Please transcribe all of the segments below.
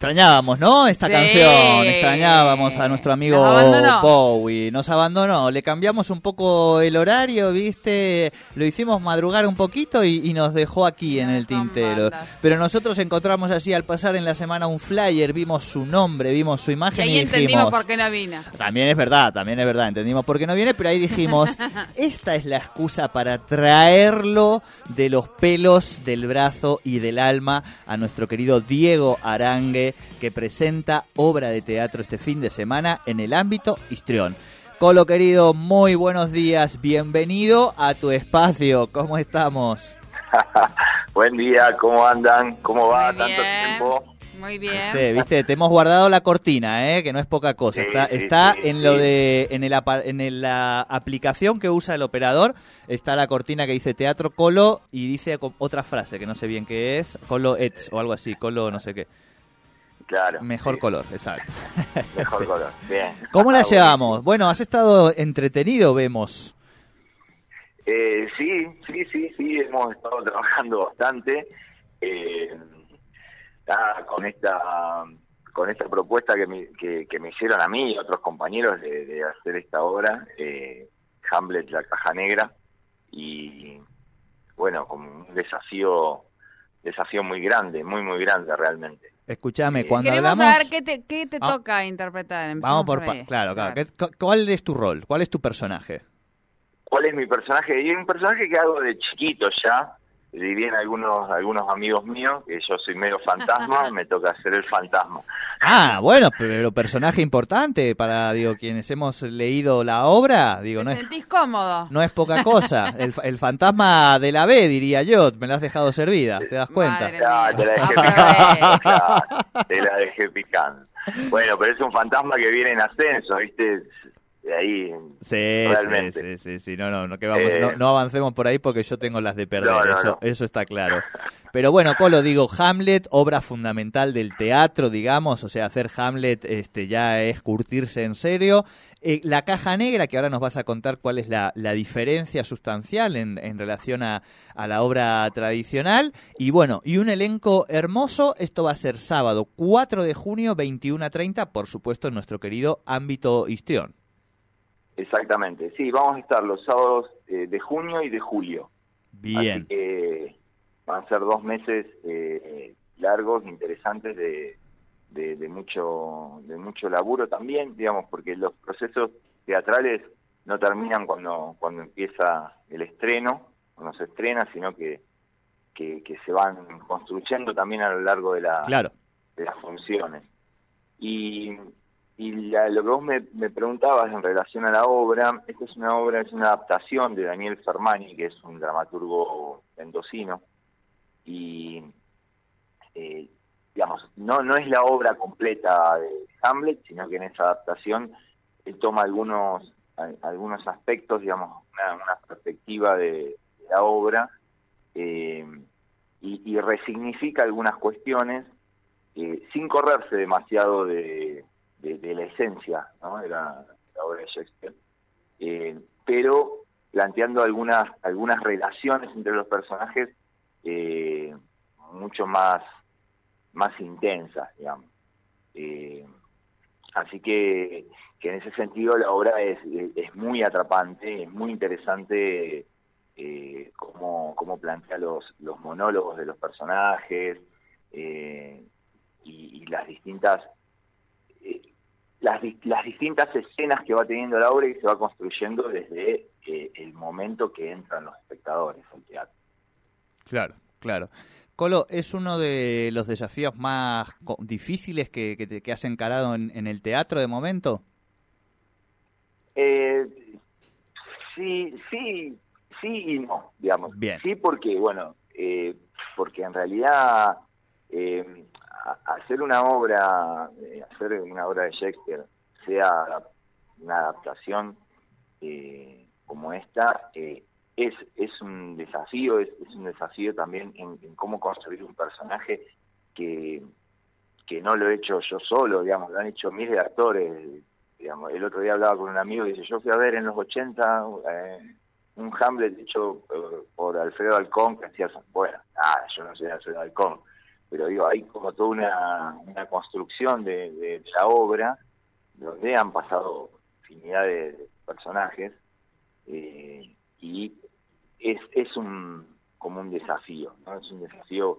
Extrañábamos, ¿no? Esta Sí. canción. Extrañábamos a nuestro amigo Nos. Bowie. Nos abandonó. Le cambiamos un poco el horario, ¿viste? Lo hicimos madrugar un poquito y, y nos dejó aquí en el tintero. Pero nosotros encontramos así al pasar en la semana un flyer, vimos su nombre, vimos su Y imagen ahí y, entendimos dijimos... por qué no vino. También es verdad, también es verdad, entendimos por qué no viene, pero ahí dijimos, esta es la excusa para traerlo de los pelos del brazo y del alma a nuestro querido Diego Arangue, que presenta obra de teatro este fin de semana en el ámbito histrión. Colo querido, muy buenos días, bienvenido a tu espacio, ¿cómo estamos? Buen día, ¿cómo andan? ¿Cómo va? Tanto tiempo. Muy bien. Sí, viste, te hemos guardado la cortina, ¿eh? que no es poca cosa. Sí, está sí, está sí, en lo de en el apa- en el- la aplicación que usa el operador está la cortina que dice Teatro Colo y dice otra frase que no sé bien qué es, Colo Ets o algo así, Colo no sé qué. Claro. Mejor sí, color, exacto. Mejor color. Bien. ¿Cómo la Ah, llevamos? Bueno, has estado entretenido, vemos. Eh, sí, sí, sí, sí, hemos estado trabajando bastante. Eh, nada, con esta con esta propuesta que me, que, que me hicieron a mí y a otros compañeros de, de hacer esta obra, eh, Hamlet, la caja negra, y bueno, con un desafío desafío muy grande, muy, muy grande realmente. Escúchame, Eh, cuando Queremos hablamos saber qué te, qué te Ah. toca interpretar. Vamos por pa- ahí. claro, claro. ¿Qué- cu- ¿Cuál es tu rol? ¿Cuál es tu personaje? ¿Cuál es mi personaje? Y un personaje que hago de chiquito ya, dirían algunos algunos amigos míos, que yo soy medio fantasma, me toca ser el fantasma. Ah, bueno, pero personaje importante para digo quienes hemos leído la obra, digo, ¿Te no es sentís cómodo? No es poca cosa. El, el fantasma de la B, diría yo. Me lo has dejado servida, ¿te das cuenta? Te la dejé Aprovecha. picando. claro, te la dejé picando. Bueno, pero es un fantasma que viene en ascenso, ¿viste? De ahí. Sí, Realmente. sí, sí, sí, sí. No, no, no, que vamos, Eh, no, no avancemos por ahí porque yo tengo las de perder, No, eso, eso está claro. Pero bueno, Colo, digo, Hamlet, obra fundamental del teatro, digamos, o sea, hacer Hamlet este, ya es curtirse en serio. Eh, la caja negra, que ahora nos vas a contar cuál es la, la diferencia sustancial en, en relación a, a la obra tradicional. Y bueno, y un elenco hermoso, esto va a ser sábado 4 de junio, 21 a 30, por supuesto, en nuestro querido ámbito histrión. Exactamente. Sí, vamos a estar los sábados eh, de junio y de julio. Bien. Así que van a ser dos meses eh, largos, interesantes de, de, de mucho de mucho laburo también, digamos, porque los procesos teatrales no terminan cuando cuando empieza el estreno, cuando se estrena, sino que que, que se van construyendo también a lo largo de la Claro. de las funciones. Y, y la- lo que vos me, preguntabas en relación a la obra, esta es una obra, es una adaptación de Daniel Fermani, que es un dramaturgo mendocino, y eh, digamos, no, no es la obra completa de Hamlet, sino que en esa adaptación él toma algunos, algunos aspectos, digamos, una, perspectiva de, la obra, eh, y, y resignifica algunas cuestiones eh, sin correrse demasiado de, de- la esencia ¿no? de, la, obra de Shakespeare, eh, pero planteando algunas algunas relaciones entre los personajes eh, mucho más más intensas, digamos. Eh, así que, que en ese sentido la obra es, es muy atrapante, es muy interesante eh, cómo, cómo plantea los, los monólogos de los personajes y, las distintas las, las distintas escenas que va teniendo la obra y que se va construyendo desde eh, el momento que entran los espectadores al teatro. Claro, claro. Colo, ¿es uno de los desafíos más difíciles que, que, has encarado en, en el teatro de momento? Eh, sí, sí, sí y no, digamos. Bien. Sí porque, bueno, eh, porque en realidad eh, hacer una obra, eh, hacer una obra de Shakespeare, sea una adaptación eh, como esta, eh, es, es un desafío, es, es un desafío también en, cómo construir un personaje que, que no lo he hecho yo solo, digamos, lo han hecho miles de actores. Digamos, el otro día hablaba con un amigo y dice, yo fui a ver en los 80 eh, un Hamlet hecho eh, por Alfredo Alcón que hacía, bueno, ah, yo no soy Alfredo Alcón, pero digo, hay como toda una, una construcción de, la obra donde han pasado infinidad de personajes eh, y es, es un como un desafío, ¿no? Es un desafío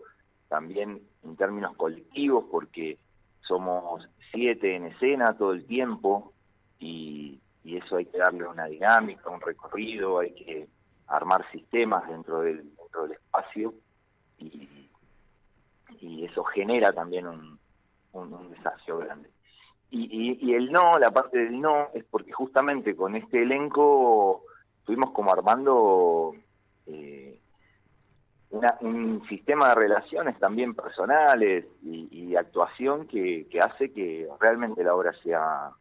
también en términos colectivos porque somos siete en escena todo el tiempo y, y eso hay que darle una dinámica, un recorrido, hay que armar sistemas dentro del, dentro del espacio y, y eso genera también un, un, un grande. Y, y, y, el no, la parte del no, es porque justamente con este elenco fuimos como armando eh, una, un sistema de relaciones también personales y, y actuación que, que, hace que realmente la obra sea,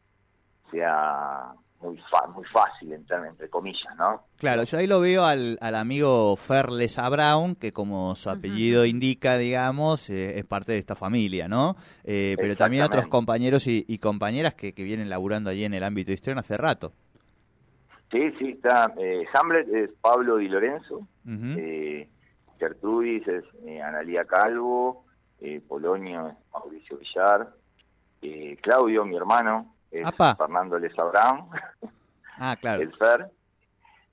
sea muy fa muy fácil, entre, entre, comillas, ¿no? Claro, yo ahí lo veo al, al amigo Ferlesa Brown, que como su apellido uh -huh. indica, digamos, eh, es parte de esta familia, ¿no? Eh, pero también otros compañeros y, y compañeras que, que, vienen laburando allí en el ámbito histrión hace rato. Sí, sí, está. Eh, Hamlet es Pablo Di Lorenzo, uh -huh. Gertrudis es Analía Calvo, Polonio es Mauricio Villar, Claudio, mi hermano, es Apa. Fernando Lesabrán, ah, claro. el Fer,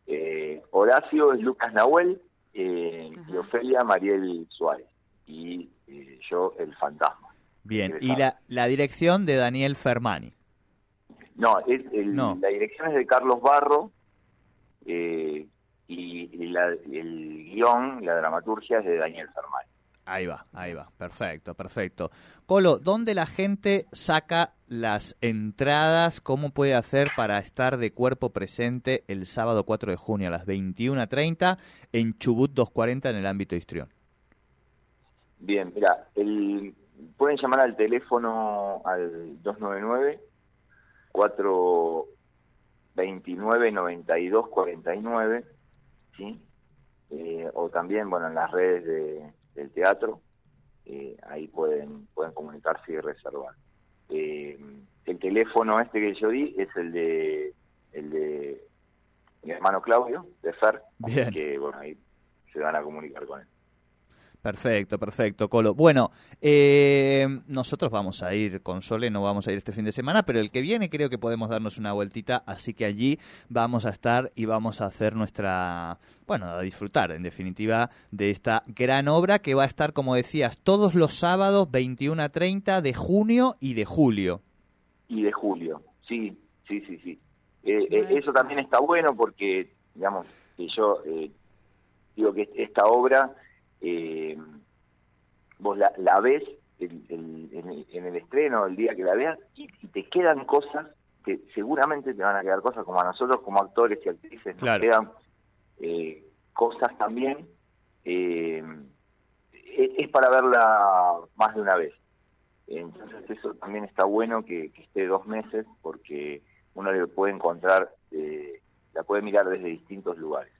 eh, Horacio es Lucas Nahuel eh, y Ofelia Mariel Suárez y eh, yo el fantasma. Bien, y la, la, dirección de Daniel Fermani. No, es el, no, la dirección es de Carlos Barro y, y la, el guion, la dramaturgia es de Daniel Fermani. Ahí va, ahí va, perfecto, perfecto. Colo, ¿dónde la gente saca las entradas? ¿Cómo puede hacer para estar de cuerpo presente el sábado 4 de junio a las 21.30 en Chubut 240 en el ámbito histrión? Bien, mira, el, pueden llamar al teléfono al 299 429 9249, ¿sí? Eh, o también, bueno, en las redes de del teatro, eh, ahí pueden pueden comunicarse y reservar. Eh, el teléfono este que yo di es el de el de mi hermano Claudio, de Fer, Bien. que bueno, ahí se van a comunicar con él. Perfecto, perfecto, Colo. Bueno, eh, nosotros vamos a ir con Sole, no vamos a ir este fin de semana, pero el que viene creo que podemos darnos una vueltita, así que allí vamos a estar y vamos a hacer nuestra, bueno, a disfrutar en definitiva de esta gran obra que va a estar, como decías, todos los sábados 21 a 30 de junio y de julio. Y de julio, sí, sí, sí, sí. Eh, eh, eso también está bueno porque, digamos, que yo eh, digo que esta obra eh, vos la, la ves el, el, en, el, en, el, estreno, el día que la veas, y, y, te quedan cosas que seguramente te van a quedar cosas como a nosotros como actores y actrices, claro. nos quedan eh, cosas también, eh, es para verla más de una vez. Entonces eso también está bueno que, que esté dos meses porque uno le puede encontrar, eh, la puede mirar desde distintos lugares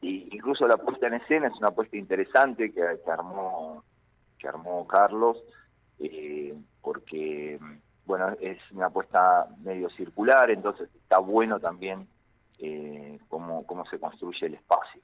y incluso la puesta en escena es una puesta interesante que, armó que armó Carlos eh, porque bueno es una puesta medio circular entonces está bueno también eh, cómo, cómo se construye el espacio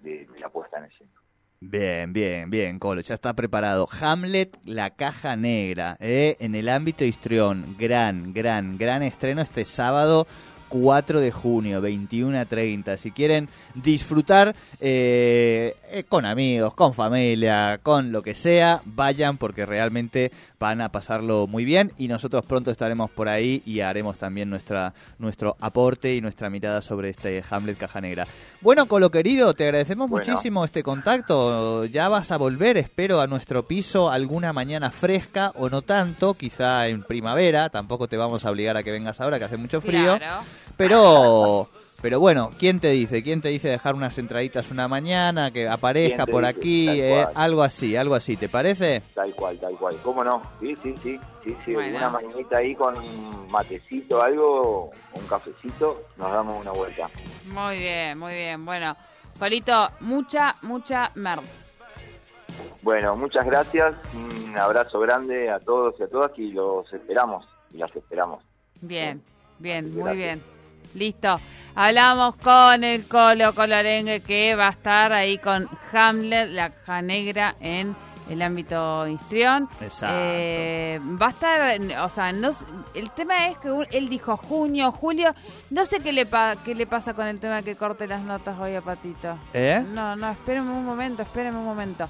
de la puesta en escena Bien, bien, bien, Colo, ya está preparado. Hamlet, la caja negra, ¿eh? en el ámbito histrión. Gran, gran, gran estreno este sábado 4 de junio, 21 a 30. Si quieren disfrutar eh, eh, con amigos, con familia, con lo que sea, vayan porque realmente van a pasarlo muy bien y nosotros pronto estaremos por ahí y haremos también nuestra, nuestro aporte y nuestra mirada sobre este Hamlet Caja Negra. Bueno, Colo querido, te agradecemos bueno. muchísimo este contacto. Ya vas a volver, espero, a nuestro piso alguna mañana fresca o no tanto, quizá en primavera. Tampoco te vamos a obligar a que vengas ahora, que hace mucho frío. Claro. Pero, pero bueno, ¿quién te dice? ¿Quién te dice dejar unas entraditas una mañana, que aparezca por dice? aquí? Eh, algo así, algo así, ¿te parece? Tal cual, tal cual. ¿Cómo no? Sí, sí, sí. sí, sí. Bueno. Una mañanita ahí con un matecito, algo, un cafecito, nos damos una vuelta. Muy bien, muy bien. Bueno, Polito, mucha, mucha merda. Bueno, muchas gracias. Un abrazo grande a todos y a todas y los esperamos y las esperamos. Bien, bien, muy bien. Listo. Hablamos con el Colo Colorengue que va a estar ahí con Hamlet, la caja negra en el ámbito histrión. Exacto. Eh, va a estar, o sea, no, el tema es que un- él dijo junio, julio. No sé qué le, pa- qué le pasa con el tema que corte las notas hoy a Patito. ¿Eh? No, no, espérame un momento, espérame un momento.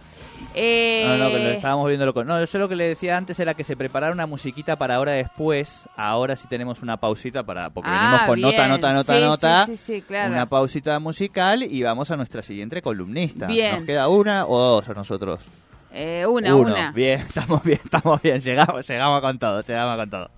Eh, No, no, que lo estábamos viendo loco. No, yo lo que le decía antes era que se preparara una musiquita para ahora después. Ahora sí tenemos una pausita para porque Ah, venimos con nota, bien. nota, nota, Sí, nota. sí, sí, claro. Una pausita musical y vamos a nuestra siguiente columnista. Bien. ¿Nos queda una o dos a nosotros? Eh, una, Uno. una. Bien, estamos bien, estamos bien. Llegamos, llegamos con todo, llegamos con todo.